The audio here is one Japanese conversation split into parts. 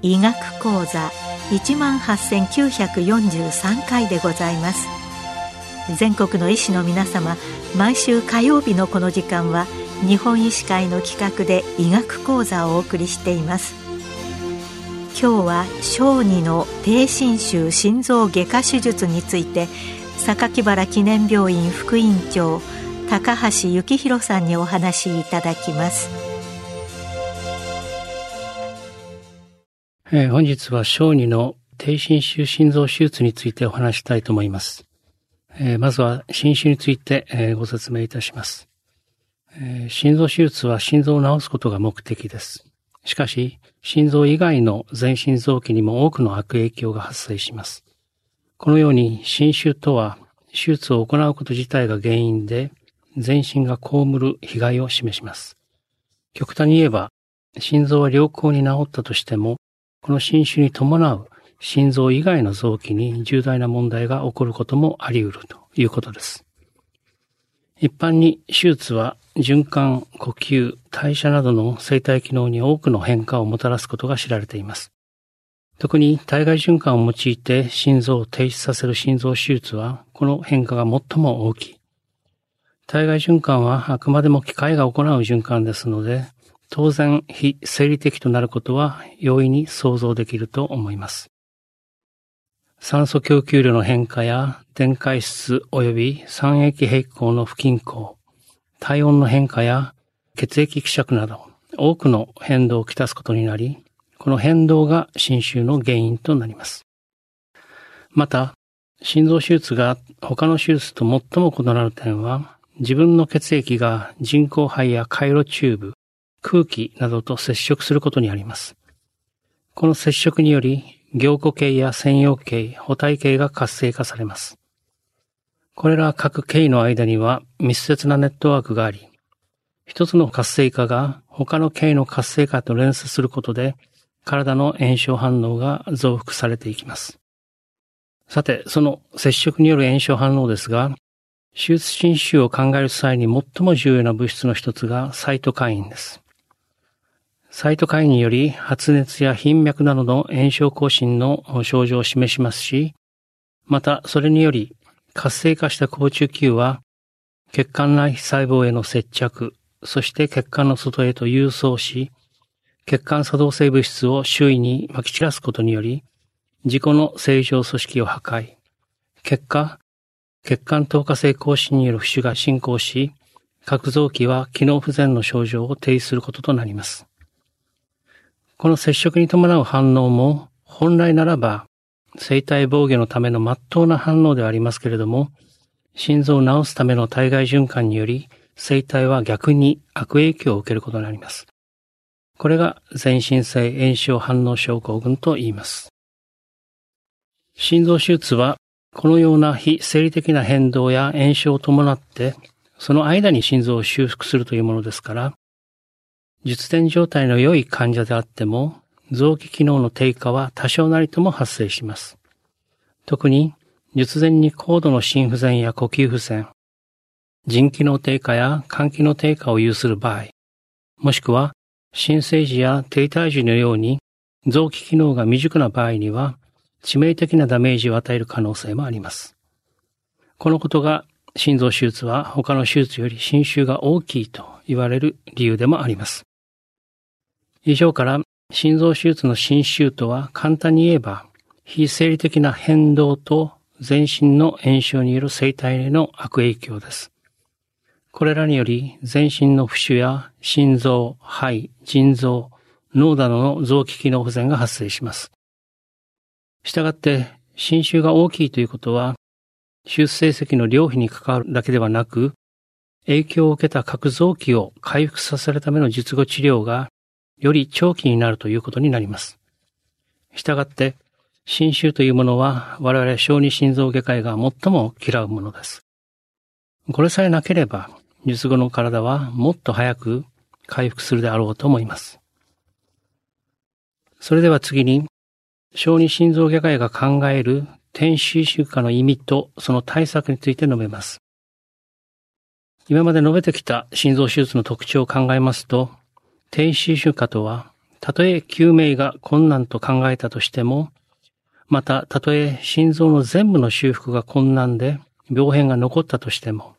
医学講座一万八千九百四十三回でございます。全国の医師の皆様毎週火曜日のこの時間は日本医師会の企画で医学講座をお送りしています。今日は小児の低侵襲心臓外科手術について榊原記念病院副院長高橋幸宏さんにお話しいただきます。えー、本日は小児の低侵襲心臓手術についてお話したいと思います。えー、まずは心腫について、えー、ご説明いたします、え心臓手術は心臓を治すことが目的です。しかし、心臓以外の全身臓器にも多くの悪影響が発生します。このように心腫とは手術を行うこと自体が原因で全身が被る被害を示します。極端に言えば、心臓は良好に治ったとしても、この新種に伴う心臓以外の臓器に重大な問題が起こることもあり得るということです。一般に手術は循環、呼吸、代謝などの生体機能に多くの変化をもたらすことが知られています。特に体外循環を用いて心臓を停止させる心臓手術はこの変化が最も大きい。体外循環はあくまでも機械が行う循環ですので、当然非生理的となることは容易に想像できると思います。酸素供給量の変化や電解質及び酸液平行の不均衡、体温の変化や血液希釈など多くの変動をきたすことになり、この変動が心臭の原因となります。また、心臓手術が他の手術と最も異なる点は、自分の血液が人工肺や回路チューブ、空気などと接触することにあります。この接触により、凝固系や専用系、補体系が活性化されます。これら各系の間には密接なネットワークがあり、一つの活性化が他の系の活性化と連鎖することで、体の炎症反応が増幅されていきます。さて、その接触による炎症反応ですが、手術侵襲を考える際に最も重要な物質の一つがサイトカインです。サイトカインにより発熱や頻脈などの炎症更新の症状を示しますし、またそれにより活性化した高中球は血管内細胞への接着、そして血管の外へと郵送し、血管作動性物質を周囲に撒き散らすことにより、自己の正常組織を破壊。結果、血管透過性更新による浮腫が進行し、各臓器は機能不全の症状を停止することとなります。この接触に伴う反応も、本来ならば、生体防御のための真っ当な反応ではありますけれども、心臓を治すための体外循環により、生体は逆に悪影響を受けることになります。これが全身性炎症反応症候群と言います。心臓手術は、このような非生理的な変動や炎症を伴って、その間に心臓を修復するというものですから、術前状態の良い患者であっても、臓器機能の低下は多少なりとも発生します。特に、術前に高度の心不全や呼吸不全、腎機能低下や肝機能低下を有する場合、もしくは、新生児や低体児のように臓器機能が未熟な場合には、致命的なダメージを与える可能性もあります。このことが心臓手術は他の手術より侵襲が大きいと言われる理由でもあります。以上から心臓手術の侵襲とは簡単に言えば、非生理的な変動と全身の炎症による生体への悪影響です。これらにより全身の浮腫や心臓、肺、腎臓、脳などの臓器機能不全が発生します。したがって、侵襲が大きいということは、手術成績の量比に関わるだけではなく、影響を受けた各臓器を回復させるための術後治療がより長期になるということになります。したがって、侵襲というものは我々小児心臓外科医が最も嫌うものです。これさえなければ、術後の体はもっと早く回復するであろうと思います。それでは次に、小児心臓外科医が考える天使出荷の意味とその対策について述べます。今まで述べてきた心臓手術の特徴を考えますと、天使出荷とは、たとえ救命が困難と考えたとしても、また、たとえ心臓の全部の修復が困難で病変が残ったとしても、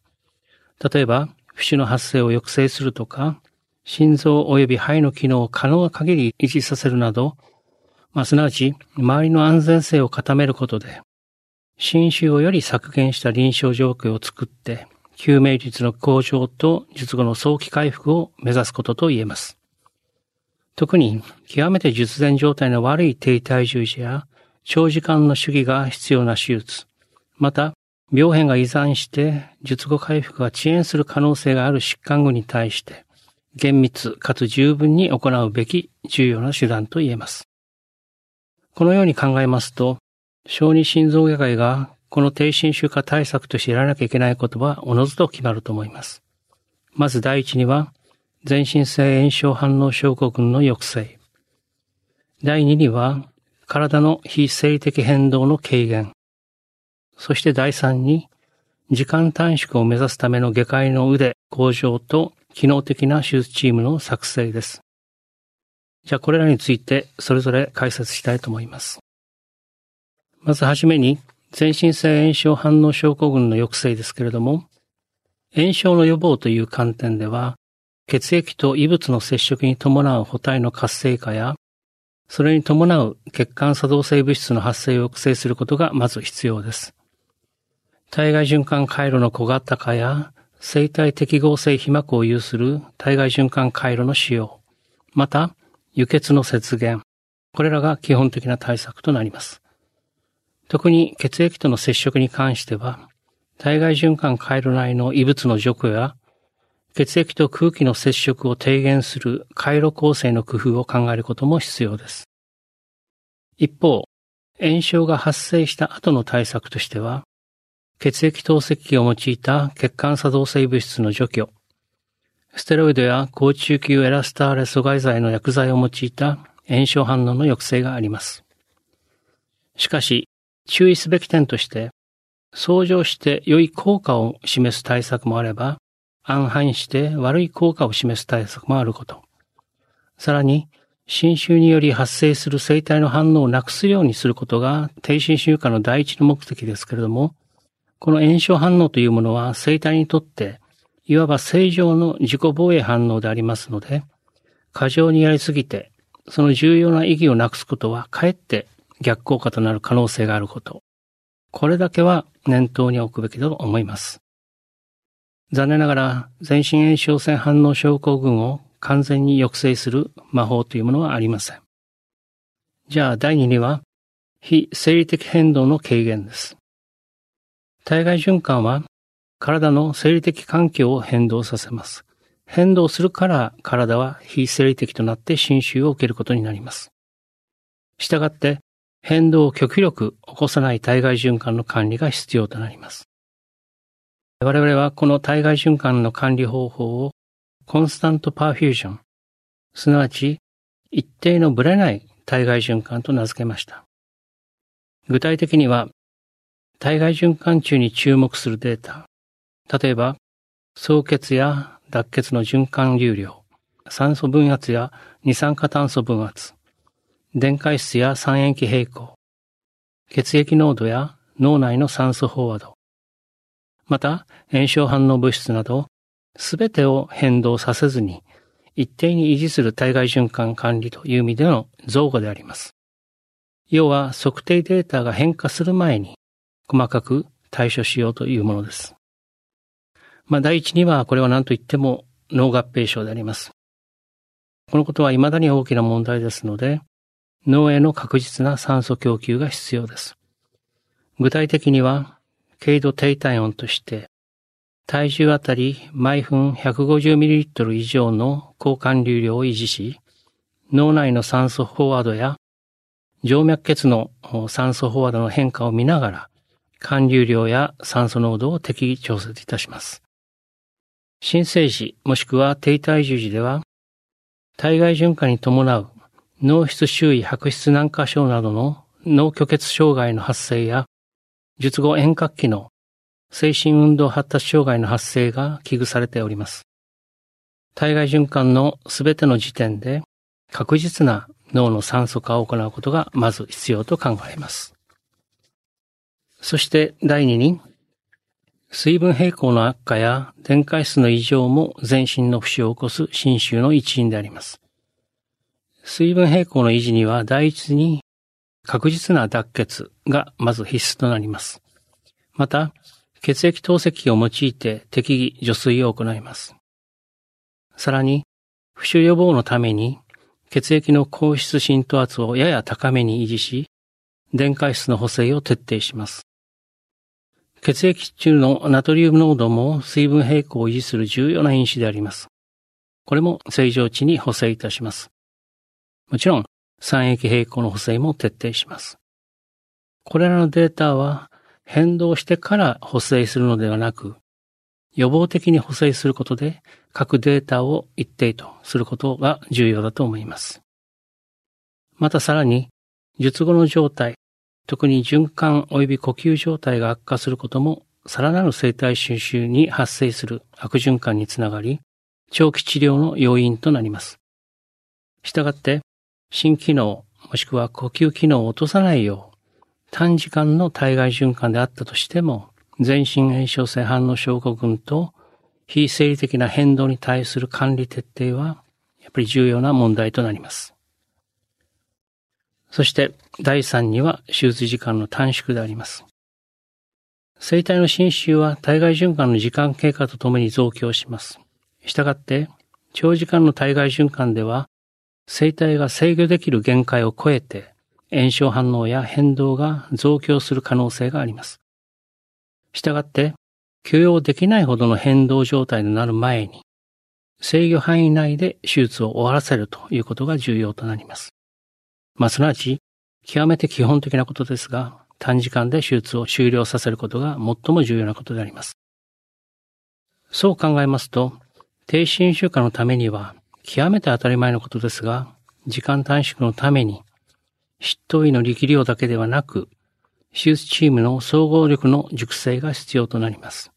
例えば、不死の発生を抑制するとか、心臓及び肺の機能を可能な限り維持させるなど、まあ、すなわち、周りの安全性を固めることで、侵襲をより削減した臨床状況を作って、救命率の向上と術後の早期回復を目指すことと言えます。特に、極めて術前状態の悪い低体重時や、長時間の主義が必要な手術、また、病変が依存して術後回復が遅延する可能性がある疾患群に対して、厳密かつ十分に行うべき重要な手段と言えます。このように考えますと、小児心臓外科医がこの低心臭化対策としてやらなきゃいけないことはおのずと決まると思います。まず第一には、全身性炎症反応症候群の抑制。第二には、体の非生理的変動の軽減。そして第三に、時間短縮を目指すための外科医の腕向上と機能的な手術チームの作成です。じゃあこれらについてそれぞれ解説したいと思います。まずはじめに、全身性炎症反応症候群の抑制ですけれども、炎症の予防という観点では、血液と異物の接触に伴う補体の活性化や、それに伴う血管作動性物質の発生を抑制することがまず必要です。体外循環回路の小型化や、生体適合性被膜を有する体外循環回路の使用、また、輸血の節減、これらが基本的な対策となります。特に血液との接触に関しては、体外循環回路内の異物の除去や、血液と空気の接触を低減する回路構成の工夫を考えることも必要です。一方、炎症が発生した後の対策としては、血液透析器を用いた血管作動性物質の除去、ステロイドや高中級エラスターレ阻害剤の薬剤を用いた炎症反応の抑制があります。しかし、注意すべき点として、相乗して良い効果を示す対策もあれば、暗反して悪い効果を示す対策もあること。さらに、侵襲により発生する生体の反応をなくすようにすることが低侵襲化の第一の目的ですけれども、この炎症反応というものは生体にとって、いわば正常の自己防衛反応でありますので、過剰にやりすぎて、その重要な意義をなくすことは、かえって逆効果となる可能性があること。これだけは念頭に置くべきだと思います。残念ながら、全身炎症性反応症候群を完全に抑制する魔法というものはありません。じゃあ、第2には、非生理的変動の軽減です。体外循環は体の生理的環境を変動させます。変動するから体は非生理的となって侵襲を受けることになります。したがって変動を極力起こさない体外循環の管理が必要となります。我々はこの体外循環の管理方法をコンスタントパーフュージョン、すなわち一定のブレない体外循環と名付けました。具体的には体外循環中に注目するデータ。例えば、総血や脱血の循環流量、酸素分圧や二酸化炭素分圧、電解質や酸塩基平衡、血液濃度や脳内の酸素飽和度、また炎症反応物質など、すべてを変動させずに、一定に維持する体外循環管理という意味での造語であります。要は測定データが変化する前に、細かく対処しようというものです。まあ、第一にはこれは何と言っても脳合併症であります。このことは未だに大きな問題ですので、脳への確実な酸素供給が必要です。具体的には、軽度低体温として、体重あたり毎分 150ml 以上の交換流量を維持し、脳内の酸素飽和度や静脈血の酸素飽和度の変化を見ながら、寒流量や酸素濃度を適宜調節いたします。新生児もしくは低体重時では体外循環に伴う脳室周囲白質軟化症などの脳虚血障害の発生や、術後遠隔期の精神運動発達障害の発生が危惧されております。体外循環のすべての時点で確実な脳の酸素化を行うことがまず必要と考えます。そして第二に、水分平衡の悪化や電解質の異常も全身の不死を起こす侵襲の一因であります。水分平衡の維持には第一に確実な脱血がまず必須となります。また、血液透析器を用いて適宜除水を行います。さらに、不腫予防のために血液の高質浸透圧をやや高めに維持し、電解質の補正を徹底します。血液中のナトリウム濃度も水分平衡を維持する重要な因子であります。これも正常値に補正いたします。もちろん、酸液平衡の補正も徹底します。これらのデータは変動してから補正するのではなく、予防的に補正することで各データを一定とすることが重要だと思います。またさらに、術後の状態、特に循環及び呼吸状態が悪化することも、さらなる生体収集に発生する悪循環につながり、長期治療の要因となります。したがって、心機能、もしくは呼吸機能を落とさないよう、短時間の体外循環であったとしても、全身炎症性反応症候群と非生理的な変動に対する管理徹底は、やっぱり重要な問題となります。そして第3には手術時間の短縮であります。生体の侵襲は体外循環の時間経過とともに増強します。したがって、長時間の体外循環では、生体が制御できる限界を超えて、炎症反応や変動が増強する可能性があります。したがって、許容できないほどの変動状態になる前に、制御範囲内で手術を終わらせるということが重要となります。まあ、すなわち、極めて基本的なことですが、短時間で手術を終了させることが最も重要なことであります。そう考えますと、低侵襲化のためには、極めて当たり前のことですが、時間短縮のために、執刀医の力量だけではなく、手術チームの総合力の熟成が必要となります。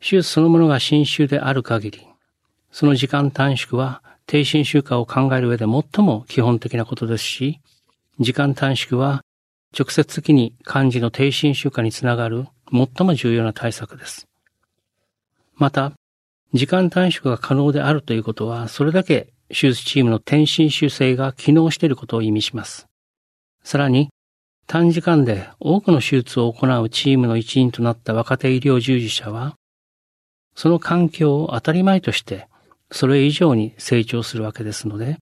手術そのものが侵襲である限り、その時間短縮は低侵襲化を考える上で最も基本的なことですし、時間短縮は直接的に漢字の低侵襲化につながる最も重要な対策です。また、時間短縮が可能であるということは、それだけ手術チームの転身修正が機能していることを意味します。さらに、短時間で多くの手術を行うチームの一員となった若手医療従事者は、その環境を当たり前としてそれ以上に成長するわけですので、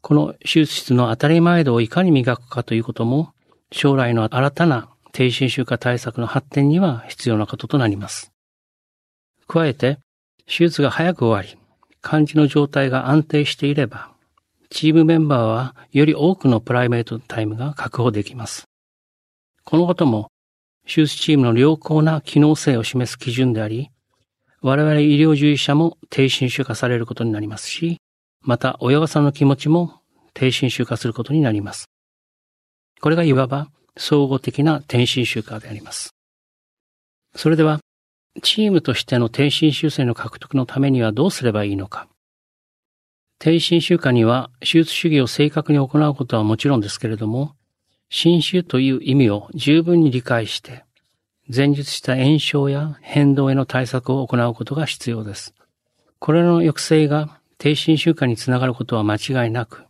この手術室の当たり前度をいかに磨くかということも、将来の新たな低侵襲化対策の発展には必要なこととなります。加えて、手術が早く終わり、患者の状態が安定していれば、チームメンバーはより多くのプライベートタイムが確保できます。このことも、手術チームの良好な機能性を示す基準であり、我々医療従事者も低侵襲化されることになりますし、また親御さんの気持ちも低侵襲化することになります。これがいわば総合的な低侵襲化であります。それでは、チームとしての低侵襲性の獲得のためにはどうすればいいのか。低侵襲化には手術主義を正確に行うことはもちろんですけれども、侵襲という意味を十分に理解して、前述した炎症や変動への対策を行うことが必要です。これらの抑制が低心習慣につながることは間違いなく、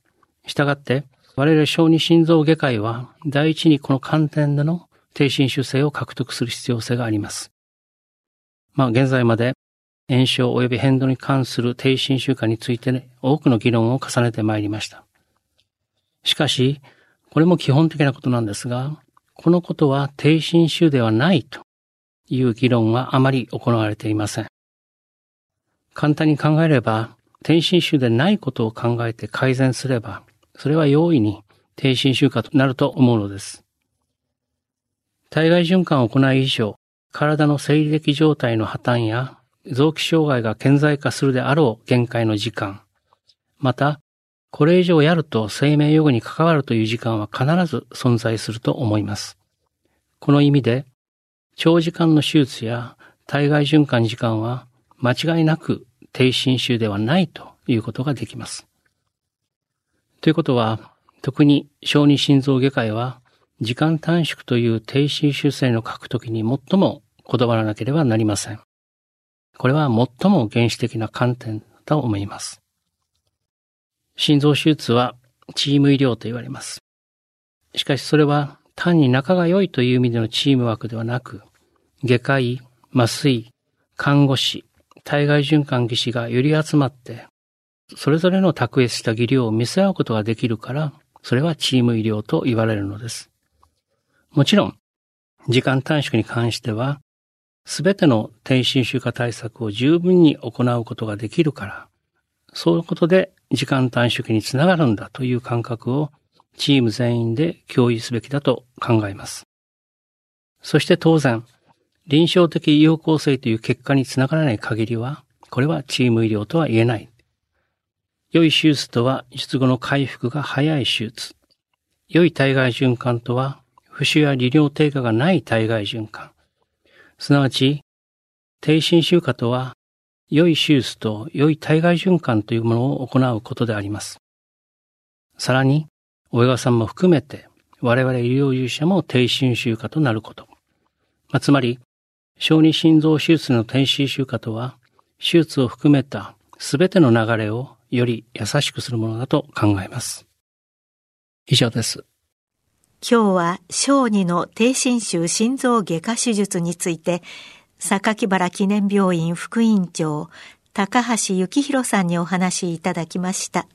したがって我々小児心臓外科医は第一にこの観点での低心習性を獲得する必要性があります。まあ現在まで炎症及び変動に関する低心習慣について、ね、多くの議論を重ねてまいりました。しかし、これも基本的なことなんですが、このことは低心臭ではないという議論はあまり行われていません。簡単に考えれば、低心臭でないことを考えて改善すれば、それは容易に低心臭化となると思うのです。体外循環を行い以上、体の生理的状態の破綻や臓器障害が顕在化するであろう限界の時間、また、これ以上やると生命予後に関わるという時間は必ず存在すると思います。この意味で、長時間の手術や体外循環時間は間違いなく低侵襲ではないということができます。ということは、特に小児心臓外科医は時間短縮という低侵襲性の書くときに最もこだわらなければなりません。これは最も原始的な観点だと思います。心臓手術はチーム医療と言われます。しかしそれは単に仲が良いという意味でのチームワークではなく、外科医、麻酔、看護師、体外循環技師がより集まって、それぞれの卓越した技量を見せ合うことができるから、それはチーム医療と言われるのです。もちろん、時間短縮に関しては、すべての転身集化対策を十分に行うことができるから、そういうことで時間短縮につながるんだという感覚をチーム全員で共有すべきだと考えます。そして当然、臨床的有効性という結果につながらない限りは、これはチーム医療とは言えない。良い手術とは術後の回復が早い手術。良い体外循環とは、浮腫や利尿低下がない体外循環。すなわち、低心臭化とは、良い手術と良い体外循環というものを行うことであります。さらに、親御さんも含めて、我々医療従事者も低心臭化となること。まあ、つまり、小児心臓手術の低心臭化とは、手術を含めたすべての流れをより優しくするものだと考えます。以上です。今日は小児の低心臭心臓外科手術について、榊原記念病院副院長、高橋幸宏さんにお話いただきました。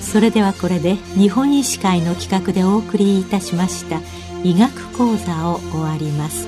それではこれで日本医師会の企画でお送りいたしました医学講座を終わります。